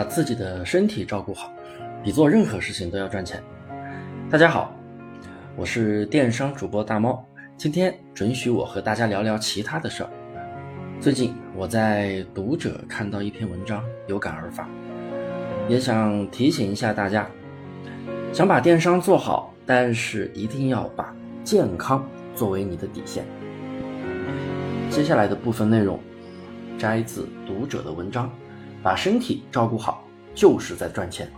把自己的身体照顾好，比做任何事情都要赚钱。大家好，我是电商主播大猫，今天准许我和大家聊聊其他的事儿。最近我在读者看到一篇文章，有感而发，也想提醒一下大家，想把电商做好，但是一定要把健康作为你的底线。接下来的部分内容摘自读者的文章。把身体照顾好，就是在赚钱。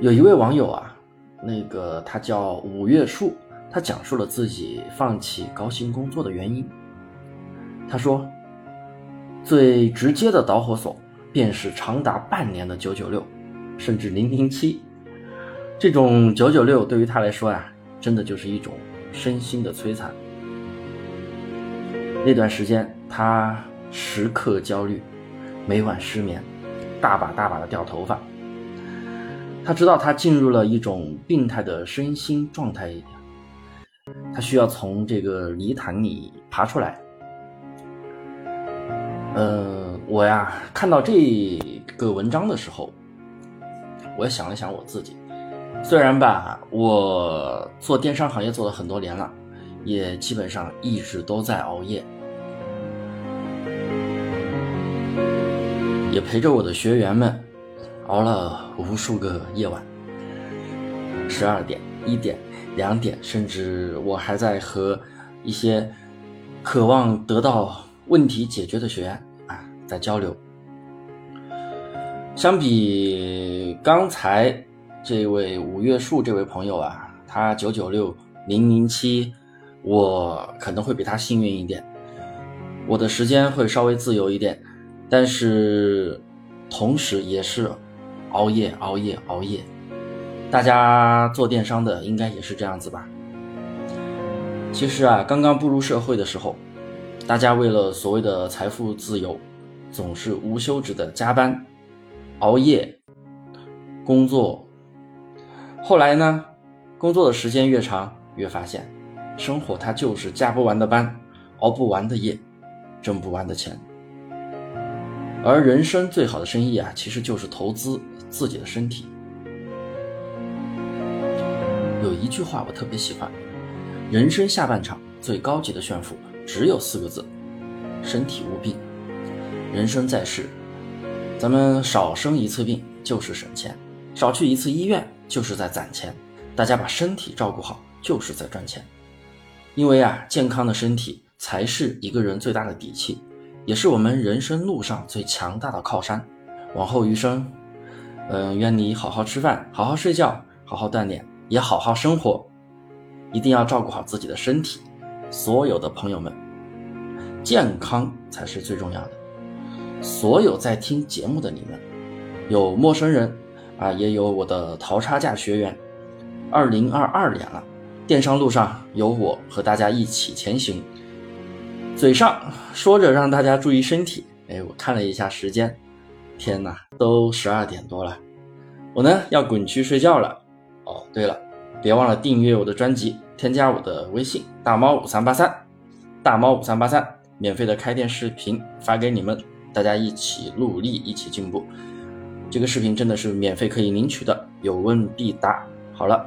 有一位网友啊，那个他叫五月树，他讲述了自己放弃高薪工作的原因。他说，最直接的导火索便是长达半年的九九六，甚至零零七。这种九九六对于他来说呀，真的就是一种身心的摧残。那段时间，他时刻焦虑。每晚失眠，大把大把的掉头发。他知道他进入了一种病态的身心状态，他需要从这个泥潭里爬出来。呃，我呀看到这个文章的时候，我也想了想我自己。虽然吧，我做电商行业做了很多年了，也基本上一直都在熬夜。也陪着我的学员们熬了无数个夜晚，十二点、一点、两点，甚至我还在和一些渴望得到问题解决的学员啊在交流。相比刚才这位五月树这位朋友啊，他九九六零零七，我可能会比他幸运一点，我的时间会稍微自由一点。但是，同时也是熬夜、熬夜、熬夜。大家做电商的应该也是这样子吧？其实啊，刚刚步入社会的时候，大家为了所谓的财富自由，总是无休止的加班、熬夜、工作。后来呢，工作的时间越长，越发现，生活它就是加不完的班、熬不完的夜、挣不完的钱。而人生最好的生意啊，其实就是投资自己的身体。有一句话我特别喜欢：人生下半场最高级的炫富，只有四个字，身体无病。人生在世，咱们少生一次病就是省钱，少去一次医院就是在攒钱。大家把身体照顾好，就是在赚钱。因为啊，健康的身体才是一个人最大的底气。也是我们人生路上最强大的靠山。往后余生，嗯，愿你好好吃饭，好好睡觉，好好锻炼，也好好生活。一定要照顾好自己的身体。所有的朋友们，健康才是最重要的。所有在听节目的你们，有陌生人啊，也有我的淘差价学员。二零二二年了，电商路上有我和大家一起前行。嘴上说着让大家注意身体，哎，我看了一下时间，天哪，都十二点多了，我呢要滚去睡觉了。哦，对了，别忘了订阅我的专辑，添加我的微信大猫五三八三，大猫五三八三，免费的开店视频发给你们，大家一起努力，一起进步。这个视频真的是免费可以领取的，有问必答。好了。